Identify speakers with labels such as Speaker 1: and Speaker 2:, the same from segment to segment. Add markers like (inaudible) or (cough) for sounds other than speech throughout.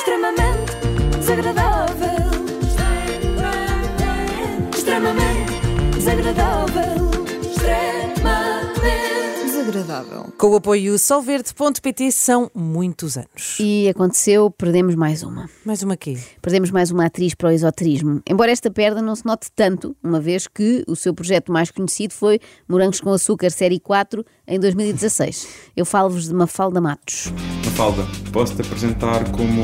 Speaker 1: extremamente desagradável. Extremamente desagradável. Extremamente
Speaker 2: Desagradável.
Speaker 3: Com o apoio solverde.pt são muitos anos.
Speaker 2: E aconteceu, perdemos mais uma.
Speaker 3: Mais uma quê?
Speaker 2: Perdemos mais uma atriz para o esoterismo. Embora esta perda não se note tanto, uma vez que o seu projeto mais conhecido foi Morangos com Açúcar Série 4 em 2016. Eu falo-vos de Mafalda Matos.
Speaker 4: Mafalda, posso-te apresentar como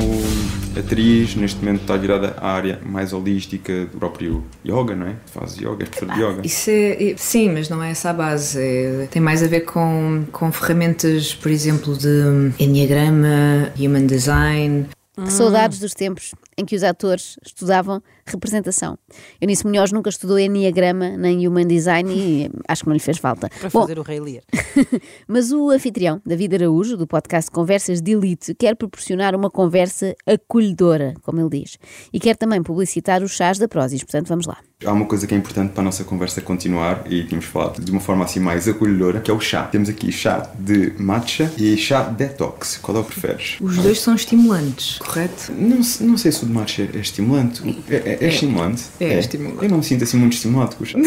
Speaker 4: atriz, neste momento está virada à área mais holística do próprio yoga, não é? Faz yoga, é professor de yoga.
Speaker 5: Isso é, sim, mas não é essa a base. É- tem mais a ver com, com ferramentas, por exemplo, de Enneagrama, Human Design.
Speaker 2: Que saudades dos tempos em que os atores estudavam representação. Eunice Munhoz nunca estudou Enneagrama nem Human Design e acho que não lhe fez falta. (laughs)
Speaker 3: Para
Speaker 2: Bom,
Speaker 3: fazer o Rei Lear. (laughs)
Speaker 2: Mas o anfitrião, David Araújo, do podcast Conversas de Elite, quer proporcionar uma conversa acolhedora, como ele diz. E quer também publicitar os chás da Prozis. Portanto, vamos lá.
Speaker 4: Há uma coisa que é importante para a nossa conversa continuar e tínhamos falado de uma forma assim mais acolhedora, que é o chá. Temos aqui chá de matcha e chá detox. Qual é o que preferes?
Speaker 5: Os dois são estimulantes, correto?
Speaker 4: Não, não sei se o de matcha é estimulante. É, é- é estimulante?
Speaker 5: é estimulante.
Speaker 4: Eu não me sinto assim muito estimulado com o chá.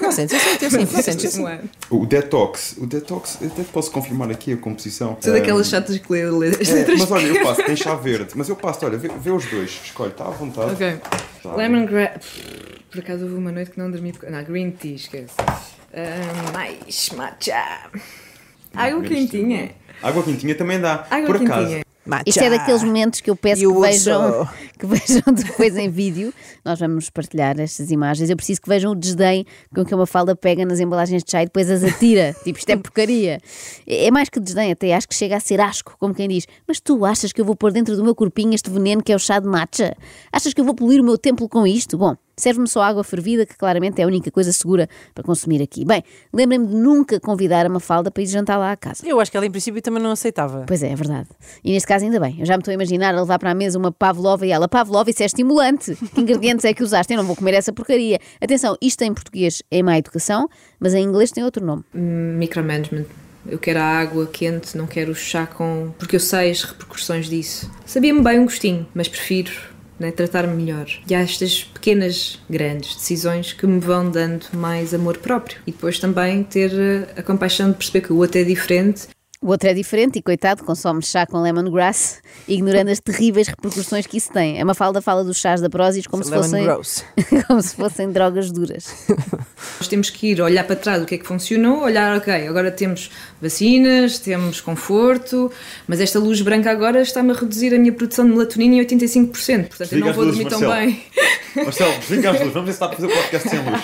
Speaker 3: Não sentes, eu sinto, eu sinto, eu sinto. sinto.
Speaker 4: O detox, o detox, eu até posso confirmar aqui a composição.
Speaker 5: São daquelas chatas que lê as
Speaker 4: é,
Speaker 5: letras.
Speaker 4: mas olha, eu passo, tem chá verde, mas eu passo, olha, vê, vê os dois, escolhe, está à vontade.
Speaker 5: Ok.
Speaker 4: Tá.
Speaker 5: Lemongrass. Por acaso houve uma noite que não dormi. Não, green tea, esquece. Ah, mais matcha. Água quentinha.
Speaker 4: Água quentinha também dá.
Speaker 5: Água
Speaker 4: Por acaso,
Speaker 5: quentinha.
Speaker 3: Matcha.
Speaker 2: Isto é daqueles momentos que eu peço que vejam, que vejam (laughs) depois em vídeo. Nós vamos partilhar estas imagens. Eu preciso que vejam o desdém com que uma falda pega nas embalagens de chá e depois as atira. (laughs) tipo, isto é porcaria. É é mais que desdém, até acho que chega a ser asco, como quem diz. Mas tu achas que eu vou pôr dentro do meu corpinho este veneno que é o chá de matcha? Achas que eu vou poluir o meu templo com isto? Bom, serve-me só água fervida, que claramente é a única coisa segura para consumir aqui. Bem, lembrem-me de nunca convidar a Mafalda para ir jantar lá à casa.
Speaker 3: Eu acho que ela em princípio também não aceitava.
Speaker 2: Pois é, é verdade. E neste caso ainda bem. Eu já me estou a imaginar a levar para a mesa uma pavlova e ela, pavlova, isso é estimulante. Que ingredientes é que usaste? Eu não vou comer essa porcaria. Atenção, isto em português é má educação, mas em inglês tem outro nome.
Speaker 5: Micromanagement. Eu quero a água quente, não quero o chá com. Porque eu sei as repercussões disso. Sabia-me bem um gostinho, mas prefiro né, tratar-me melhor. E há estas pequenas, grandes decisões que me vão dando mais amor próprio. E depois também ter eh, a compaixão de perceber que o outro é diferente
Speaker 2: O outro é diferente e, coitado, consome chá com lemongrass, ignorando as terríveis repercussões que isso tem. A Mafalda fala dos chás da Prozis como, se
Speaker 3: Lemon
Speaker 2: fossem, (laughs) como se fossem drogas duras.
Speaker 5: Nós temos que ir olhar para trás o que é que funcionou, olhar, ok, agora temos vacinas, temos conforto, mas esta luz branca agora está-me a reduzir a minha produção de melatonina em 85%, portanto eu
Speaker 4: Desliga
Speaker 5: não
Speaker 4: as
Speaker 5: vou
Speaker 4: luzes,
Speaker 5: dormir tão
Speaker 4: Marcelo.
Speaker 5: bem. (laughs)
Speaker 4: Marcelo, desliga as luzes, vamos ver se dá para fazer o podcast sem luz.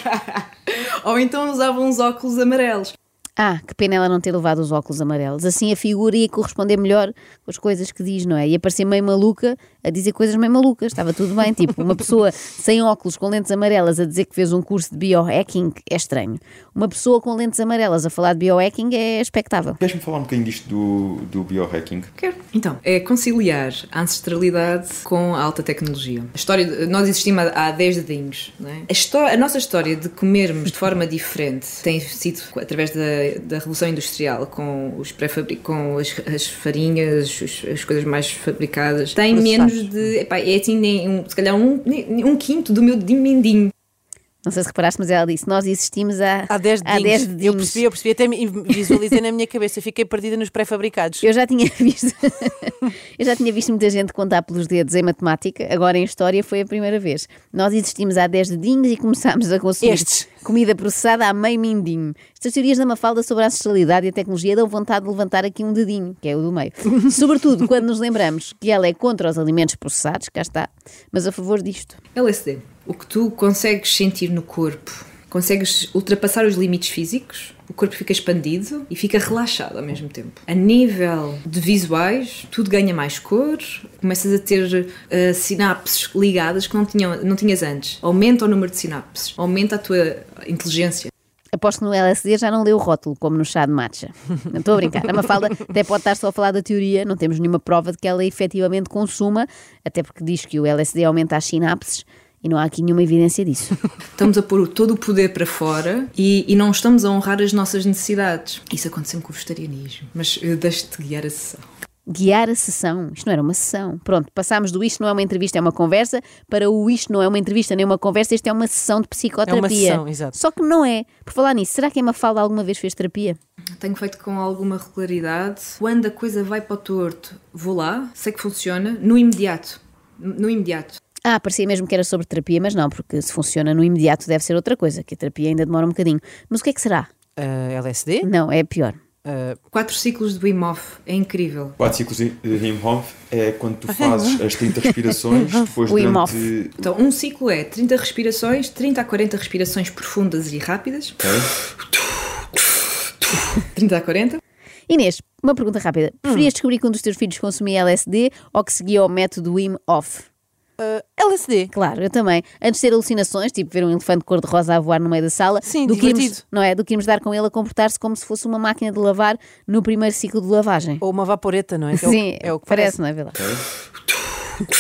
Speaker 4: (laughs)
Speaker 5: Ou então usava uns óculos amarelos.
Speaker 2: Ah, que pena ela não ter levado os óculos amarelos. Assim a figura ia corresponder melhor com as coisas que diz, não é? Ia parecer meio maluca a dizer coisas meio malucas. Estava tudo bem. Tipo, uma pessoa sem óculos com lentes amarelas a dizer que fez um curso de biohacking é estranho. Uma pessoa com lentes amarelas a falar de biohacking é expectável.
Speaker 4: Queres-me falar um bocadinho disto do, do biohacking?
Speaker 5: Quero. Então, é conciliar a ancestralidade com a alta tecnologia. A história, de- nós existimos há há 10 dedinhos, não é? A, a nossa história de comermos de forma diferente tem sido através da, da Revolução Industrial, com, os pré-fabri- com as, as farinhas, os- as coisas mais fabricadas. Tem
Speaker 3: Processados.
Speaker 5: Menos de. Epá, é assim, nem um, se calhar um, um quinto do meu dedinho mindinho.
Speaker 2: Não sei se reparaste, mas ela disse: Nós existimos há,
Speaker 3: Há 10
Speaker 2: há
Speaker 3: dedinhos.
Speaker 2: 10
Speaker 3: eu percebi, eu percebi, até visualizei na minha cabeça, fiquei perdida nos pré-fabricados.
Speaker 2: Eu já tinha (laughs) visto, eu já tinha visto muita gente contar pelos dedos em matemática, agora em história foi a primeira vez. Nós existimos há 10 dedinhos e começámos a consumir
Speaker 3: Estes.
Speaker 2: comida processada há meio mindinho. Estas teorias da Mafalda sobre a ancestralidade e a tecnologia dão vontade de levantar aqui um dedinho, que é o do meio. (laughs) Sobretudo quando nos lembramos que ela é contra os alimentos processados, cá está, mas a favor disto.
Speaker 5: LSD. O que tu consegues sentir no corpo, consegues ultrapassar os limites físicos, o corpo fica expandido e fica relaxado ao mesmo tempo. A nível de visuais, tudo ganha mais cor, começas a ter eh, sinapses ligadas que não, tinham, não tinhas antes. Aumenta o número de sinapses, aumenta a tua inteligência.
Speaker 2: Aposto que no LSD já não leu o rótulo, como no chá de matcha. Não estou a brincar. A Mafalda até pode estar só a falar da teoria, não temos nenhuma prova de que ela efetivamente consuma, até porque diz que o LSD aumenta as sinapses e não há aqui nenhuma evidência disso.
Speaker 5: Estamos a pôr todo o poder para fora e, e não estamos a honrar as nossas necessidades. Isso aconteceu com o vegetarianismo, mas eu deixo-te guiar a sessão.
Speaker 2: Guiar a sessão. Isto não era uma sessão. Pronto, passámos do isto não é uma entrevista, é uma conversa, para o isto não é uma entrevista nem uma conversa, isto é uma sessão de psicoterapia.
Speaker 3: sessão, exato.
Speaker 2: Só que não é. Por falar nisso, será que a Mafalda alguma vez fez terapia?
Speaker 5: Tenho feito com alguma regularidade. Quando a coisa vai para o torto, vou lá, sei que funciona, no imediato. No imediato.
Speaker 2: Ah, parecia mesmo que era sobre terapia, mas não, porque se funciona no imediato deve ser outra coisa, que a terapia ainda demora um bocadinho. Mas o que é que será?
Speaker 3: Ah, LSD?
Speaker 2: Não, é pior.
Speaker 3: Ah,
Speaker 5: Quatro ciclos de Wim Hof, é incrível.
Speaker 4: Quatro ciclos de Wim Hof é quando tu fazes as 30 respirações, (laughs) depois
Speaker 2: Wim
Speaker 4: durante...
Speaker 2: Hof.
Speaker 5: Então, um ciclo é 30 respirações, 30 a 40 respirações profundas e rápidas.
Speaker 4: Ok?
Speaker 5: 30 a 40.
Speaker 2: Inês, uma pergunta rápida. Preferias descobrir que um dos teus filhos consumia LSD ou que seguia o método Wim Hof?
Speaker 3: Ah, LSD.
Speaker 2: Claro, eu também. Antes de ter alucinações, tipo ver um elefante cor-de-rosa a voar no meio da sala,
Speaker 3: Sim,
Speaker 2: do que irmos, não é? Do que irmos dar com ele a comportar-se como se fosse uma máquina de lavar no primeiro ciclo de lavagem.
Speaker 3: Ou uma vaporeta, não é? Que é o-
Speaker 2: Sim,
Speaker 3: é o que
Speaker 2: parece,
Speaker 3: parece.
Speaker 2: não é verdade? (laughs)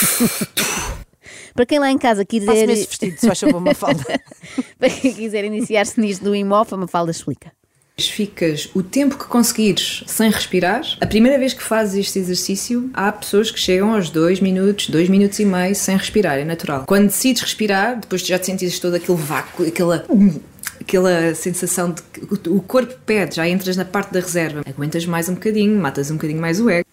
Speaker 2: Para quem lá em casa quiser,
Speaker 3: Faça-me esse vestido, se faz favor, uma falda. (laughs)
Speaker 2: para quem quiser iniciar-se nisto do Wim Hof, a Mafalda explica.
Speaker 5: Ficas o tempo que conseguires sem respirar. A primeira vez que fazes este exercício, há pessoas que chegam aos 2 minutos, 2 minutos e meio sem respirar, é natural. Quando decides respirar, depois já te sentires todo aquele vácuo, aquela. Aquela sensação de que o corpo pede, já entras na parte da reserva. Aguentas mais um bocadinho, matas um bocadinho mais o ego.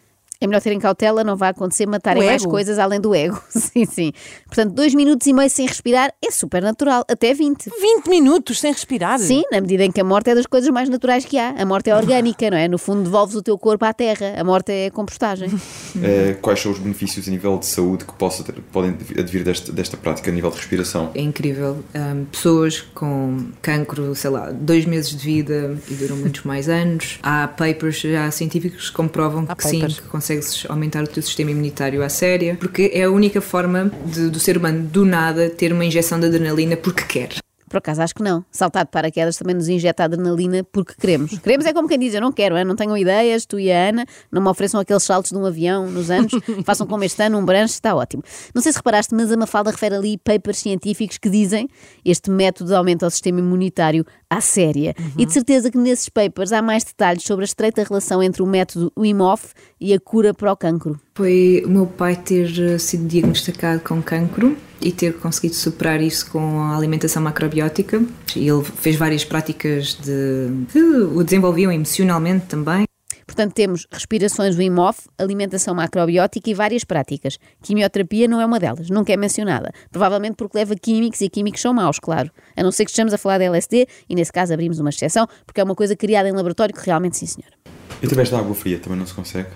Speaker 2: É melhor terem cautela, não vai acontecer matarem mais coisas além do ego. (laughs) Sim, sim. Portanto, dois minutos e meio sem respirar é super natural, até 20.
Speaker 3: 20 minutos sem respirar.
Speaker 2: Sim, na medida em que a morte é das coisas mais naturais que há. A morte é orgânica, não é? No fundo, devolves o teu corpo à terra. A morte é compostagem. (laughs)
Speaker 4: Eh, quais são os benefícios a nível de saúde que possa ter- podem advir desta, desta prática a nível de respiração?
Speaker 5: É incrível. Hum, pessoas com cancro, sei lá, dois meses de vida e duram muitos mais anos. Há papers já científicos que comprovam
Speaker 3: Há
Speaker 5: que sim,
Speaker 3: papers.
Speaker 5: que consegues aumentar o teu sistema imunitário à séria, porque é a única forma de- do ser humano do nada ter uma injeção de adrenalina porque quer.
Speaker 2: Por acaso, acho que não. Saltar de paraquedas também nos injeta adrenalina porque queremos. (laughs) Queremos é como quem diz, eu não quero, é? não tenho ideias, tu e a Ana, não me ofereçam aqueles saltos de um avião nos anos, (laughs) façam como este ano, um branche, está ótimo. Não sei se reparaste, mas a Mafalda refere ali papers científicos que dizem este método aumenta o sistema imunitário à séria. E de certeza que nesses papers há mais detalhes sobre a estreita relação entre o método Wim Hof e a cura para o cancro.
Speaker 5: Foi o meu pai ter eh, sido diagnosticado com cancro e ter conseguido superar isso com a alimentação macrobiótica. E ele fez várias práticas de, que o desenvolviam emocionalmente também.
Speaker 2: Portanto, temos respirações Wim Hof, alimentação macrobiótica e várias práticas. Quimioterapia não é uma delas, nunca é mencionada. Provavelmente porque leva químicos e químicos são maus, claro. A não ser que estejamos a falar de LSD e nesse caso abrimos uma exceção, porque é uma coisa criada em laboratório que realmente sim, senhora.
Speaker 4: E através da água fria também não se consegue?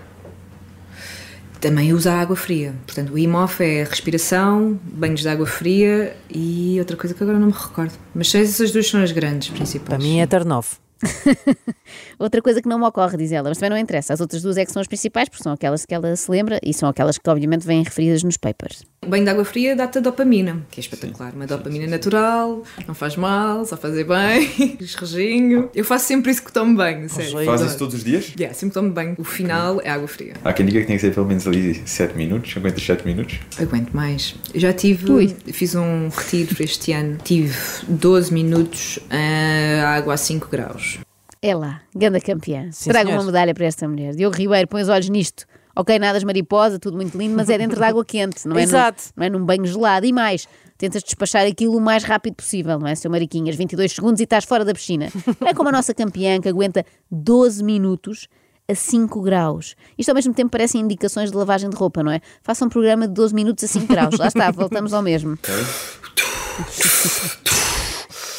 Speaker 5: Também usa água fria. Portanto, o Wim Hof é respiração, banhos de água fria e outra coisa que agora não me recordo. Mas essas duas são as grandes principais.
Speaker 3: Para mim é turn off. (laughs)
Speaker 2: Outra coisa que não me ocorre, diz ela, mas também não interessa. As outras duas é que são as principais, porque são aquelas que ela se lembra e são aquelas que obviamente vêm referidas nos papers.
Speaker 5: O banho de água fria dá-te a dopamina, que é espetacular. Uma dopamina natural, não faz mal, só fazer bem, (laughs) esrejinho. Eu faço sempre isso que tomo banho, sério.
Speaker 4: Faz isso todos os dias?
Speaker 5: Yeah, sempre tomo banho. O final é água fria.
Speaker 4: Há quem diga que tem que ser pelo menos ali 7 minutos, aguentas 7 minutos.
Speaker 5: Aguento mais. Eu já tive,
Speaker 2: Ui.
Speaker 5: fiz um retiro este ano, tive 12 minutos a água a 5 graus.
Speaker 2: É lá, ganda campeã.
Speaker 3: Sim, senhor.
Speaker 2: uma medalha para esta mulher. Diogo Ribeiro, põe os olhos nisto. Ok, nadas mariposa, tudo muito lindo, mas é dentro de água quente, não é, num-
Speaker 3: Exato.
Speaker 2: não é num banho gelado. E mais, tentas despachar aquilo o mais rápido possível, não é, seu Mariquinhas? 22 segundos e estás fora da piscina. É como a nossa campeã que aguenta 12 minutos a 5 graus. Isto ao mesmo tempo parecem indicações de lavagem de roupa, não é? Faça um programa de 12 minutos a 5 graus. Lá está, voltamos ao mesmo. (laughs)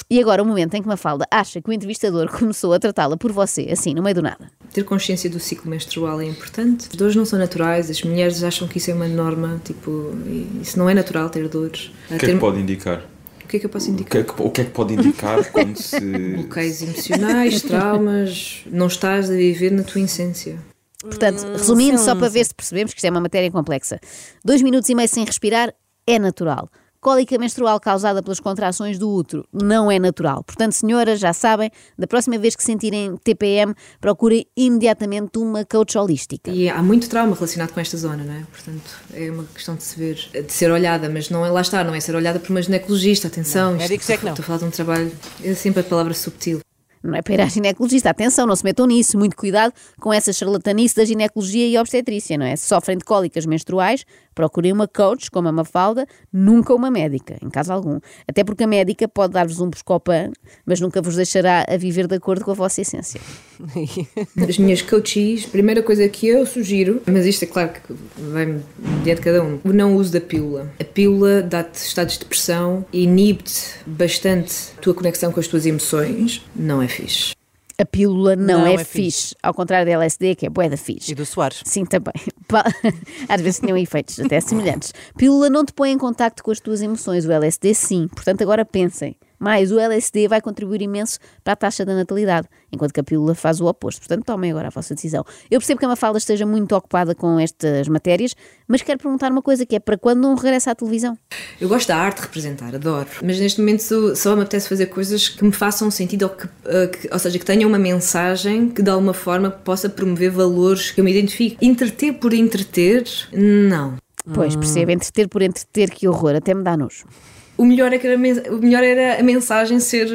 Speaker 2: E agora o momento em que Mafalda acha que o entrevistador (laughs) começou a tratá-la por você, assim, no meio do nada.
Speaker 5: Ter consciência do ciclo menstrual é importante. As dores não são naturais, as mulheres acham que isso é uma norma, tipo, isso não é natural ter dores.
Speaker 4: O que é que pode indicar?
Speaker 5: O que é que eu posso
Speaker 4: O
Speaker 5: indicar?
Speaker 4: que é que, o que, é que pode indicar (laughs) quando se.
Speaker 5: Bloqueios emocionais, traumas, não estás a viver na tua essência.
Speaker 2: Portanto, resumindo, só para ver se percebemos que isto é uma matéria complexa. Dois minutos e meio sem respirar é natural. Cólica menstrual causada pelas contrações do útero não é natural. Portanto, senhoras, já sabem, da próxima vez que sentirem TPM, procurem imediatamente uma coach holística.
Speaker 5: E há muito trauma relacionado com esta zona, não é? Portanto, é uma questão de se ver, de ser olhada, mas não é lá está, não é ser olhada por uma ginecologista, atenção.
Speaker 3: Não,
Speaker 5: isto-
Speaker 3: médicos é que não.
Speaker 5: Estou a falar de um trabalho, é sempre a palavra subtil.
Speaker 2: Não é para ir à ginecologista. Atenção, não se metam nisso. Muito cuidado com essa charlatanice da ginecologia e obstetrícia, não é? Se sofrem de cólicas menstruais, procurem uma coach, como a Mafalda, nunca uma médica, em caso algum. Até porque a médica pode dar-vos um buscopan, mas nunca vos deixará a viver de acordo com a vossa essência. (laughs)
Speaker 5: As minhas coaches, primeira coisa que eu sugiro, mas isto é claro que vai diante de cada um, o não uso da pílula. A pílula dá-te estados de depressão inibe-te bastante a tua conexão com as tuas emoções. Não é fixe.
Speaker 2: A pílula não,
Speaker 3: Não
Speaker 2: é,
Speaker 3: é
Speaker 2: fixe.
Speaker 3: fixe.
Speaker 2: Ao contrário da LSD, que é bué da fixe.
Speaker 3: E do Soares.
Speaker 2: Sim, também. (laughs) Às vezes tinham efeitos até semelhantes. Pílula não te põe em contacto com as tuas emoções, o LSD sim. Portanto, agora pensem. Mais, o LSD vai contribuir imenso para a taxa da natalidade, enquanto que a pílula faz o oposto. Portanto, tomem agora a vossa decisão. Eu percebo que a Mafalda esteja muito ocupada com estas matérias, mas quero perguntar uma coisa, que é para quando não regressa à televisão?
Speaker 5: Eu gosto da arte de representar, adoro. Mas neste momento só, me apetece fazer coisas que me façam sentido, ou, que, uh, que- ou seja, que tenham uma mensagem que de alguma forma possa promover valores que eu me identifique. Entreter por entreter, não.
Speaker 2: Pois, percebo, entreter por entreter, que horror, até me dá nojo.
Speaker 5: O melhor, é que era, a men- o melhor era a mensagem ser.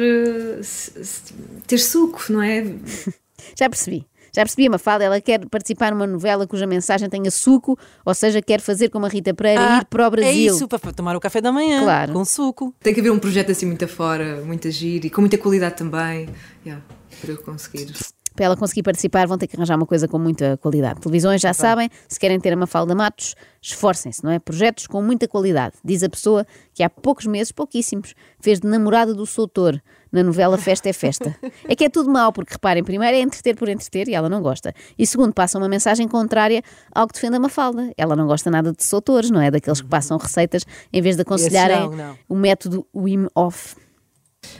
Speaker 5: se- se- ter suco, não é? (laughs)
Speaker 2: Já percebi. Já percebi a Mafalda, ela quer participar numa novela cuja mensagem tenha suco, ou seja, quer fazer como a Rita Pereira, ir para o Brasil.
Speaker 3: É isso, para tomar o café da manhã.
Speaker 2: Claro.
Speaker 3: Com suco.
Speaker 5: Tem que haver um projeto assim muito afora, muito agir e com muita qualidade também. Yeah, para eu conseguir.
Speaker 2: Para ela conseguir participar, vão ter que arranjar uma coisa com muita qualidade. Televisões já sabem, se querem ter a Mafalda Matos, esforcem-se, não é? Projetos com muita qualidade. Diz a pessoa que há poucos meses, pouquíssimos, fez de namorada do Soutor na novela Festa é Festa. (laughs) É que é tudo mau, porque reparem, primeiro é entreter por entreter e ela não gosta. E segundo, passa uma mensagem contrária ao que defende a Mafalda. Ela não gosta nada de Soutores, não é? Daqueles que passam receitas em vez de aconselharem
Speaker 3: não, não.
Speaker 2: o método Wim Hof.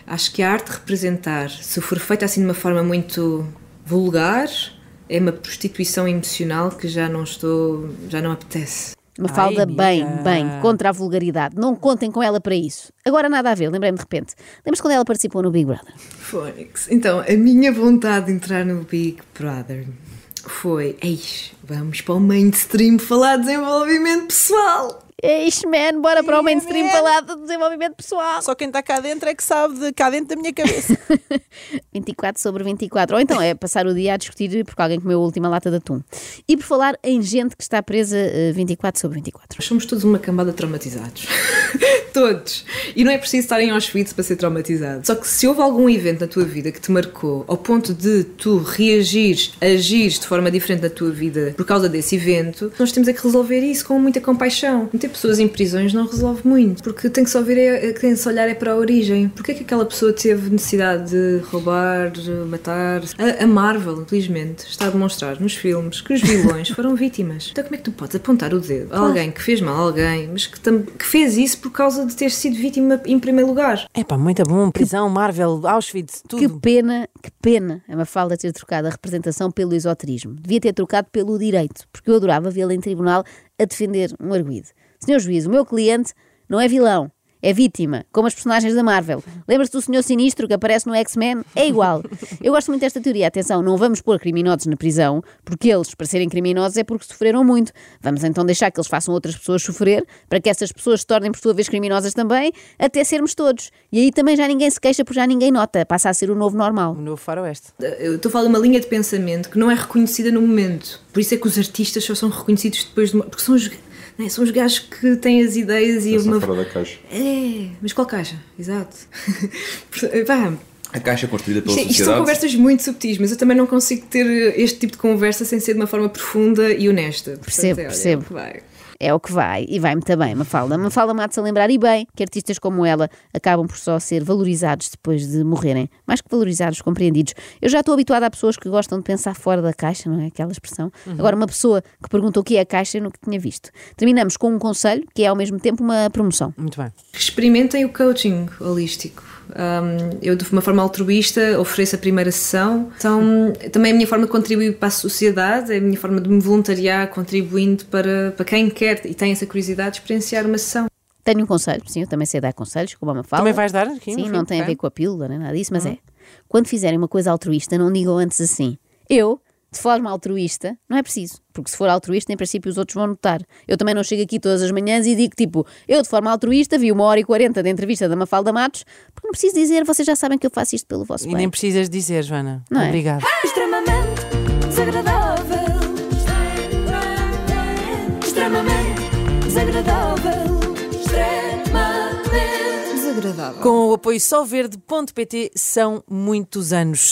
Speaker 5: Acho que a arte de representar, se for feita assim de uma forma muito vulgar, é uma prostituição emocional que já não estou. já não apetece.
Speaker 2: Mafalda, bem, bem, contra a vulgaridade. Não contem com ela para isso. Agora nada a ver, lembrei-me de repente. Lembras quando ela participou no Big Brother?
Speaker 5: Fónix. Então, a minha vontade de entrar no Big Brother foi: eis, vamos para o mainstream falar de desenvolvimento pessoal.
Speaker 2: Eish, man, bora para o mainstream falar de desenvolvimento pessoal.
Speaker 3: Só quem está cá dentro é que sabe de cá dentro da minha cabeça. (laughs)
Speaker 2: 24 sobre 24. Ou então é passar o dia a discutir porque alguém comeu a última lata de atum. E por falar em gente que está presa eh, 24 sobre 24.
Speaker 5: Nós somos todos uma cambada de traumatizados. (laughs) todos. E não é preciso estar em Auschwitz para ser traumatizado. Só que se houve algum evento na tua vida que te marcou ao ponto de tu reagires, agires de forma diferente na tua vida por causa desse evento, nós temos é que resolver isso com muita compaixão. Meter pessoas em prisões não resolve muito, porque tem que se ouvir, é, tem que se olhar é para a origem. Porquê é que aquela pessoa teve necessidade de roubar, de matar? A, a Marvel, infelizmente, está a demonstrar nos filmes que os vilões (laughs) foram vítimas. Então como é que tu podes apontar o dedo a alguém que fez mal a alguém, mas que, que fez isso por causa de ter sido vítima em primeiro lugar?
Speaker 3: É pá, muito bom. Prisão, Marvel, Auschwitz,
Speaker 2: Que
Speaker 3: tudo.
Speaker 2: pena, que pena a Mafalda ter trocado a representação pelo esoterismo. Devia ter trocado pelo direito, porque eu adorava vê-la em tribunal a defender um arguído. Senhor juiz, o meu cliente não é vilão, é vítima, como as personagens da Marvel. Lembra-se do Senhor Sinistro que aparece no X-Men? É igual. Eu gosto muito desta teoria. Atenção, não vamos pôr criminosos na prisão, porque eles, para serem criminosos, é porque sofreram muito. Vamos então deixar que eles façam outras pessoas sofrer, para que essas pessoas se tornem, por sua vez, criminosas também, até sermos todos. E aí também já ninguém se queixa, porque já ninguém nota. Passa a ser o novo normal.
Speaker 3: O novo faroeste.
Speaker 5: Eu estou a falar de uma linha de pensamento que não é reconhecida no momento. Por isso é que os artistas só são reconhecidos depois de uma... Porque são os, não é? são os gajos que têm as ideias e
Speaker 4: Pensam
Speaker 5: uma...
Speaker 4: fora da caixa.
Speaker 5: É, mas qual caixa? Exato. (laughs) Vá,
Speaker 4: A caixa construída pela
Speaker 5: isto, é- isto são
Speaker 4: sociedade.
Speaker 5: conversas muito subtis, mas eu também não consigo ter este tipo de conversa sem ser de uma forma profunda e honesta. Portanto,
Speaker 2: Percebo,
Speaker 5: é, olha,
Speaker 2: percebo.
Speaker 5: vai.
Speaker 2: É o que vai, e vai muito bem, Mafalda. Mafalda mata-se a lembrar, e bem, que artistas como ela acabam por só ser valorizados depois de morrerem. Mais que valorizados, compreendidos. Eu já estou habituada a pessoas que gostam de pensar fora da caixa, não é? Aquela expressão. Agora, uma pessoa que pergunta o que é a caixa, eu nunca tinha visto. Terminamos com um conselho, que é ao mesmo tempo uma promoção.
Speaker 3: Muito bem.
Speaker 5: Experimentem o coaching holístico. Um, eu, de uma forma altruísta, ofereço a primeira sessão. Então, também é a minha forma de contribuir para a sociedade, é a minha forma de me voluntariar, contribuindo para, para quem quer e tem essa curiosidade de experienciar uma sessão.
Speaker 2: Tenho um conselho, sim, eu também sei dar conselhos, como a Mafalda.
Speaker 3: Também vais dar aqui
Speaker 2: Sim,
Speaker 3: fim?
Speaker 2: não tem a ver com a pílula, nem nada disso, mas é. Quando fizerem uma coisa altruísta, não digam antes assim. Eu de forma altruísta, não é preciso. Porque se for altruísta, em princípio os outros vão notar. Eu também não chego aqui todas as manhãs e digo tipo, eu de forma altruísta vi uma hora e quarenta de entrevista da Mafalda Matos, porque não preciso dizer, vocês já sabem que eu faço isto pelo vosso
Speaker 3: E
Speaker 2: bem.
Speaker 3: nem precisas dizer, Joana.
Speaker 2: Não é?
Speaker 3: Obrigada.
Speaker 1: extremamente desagradável. Extremamente desagradável. Extremamente
Speaker 5: Desagradável.
Speaker 3: Com o apoio solverde.pt são muitos anos.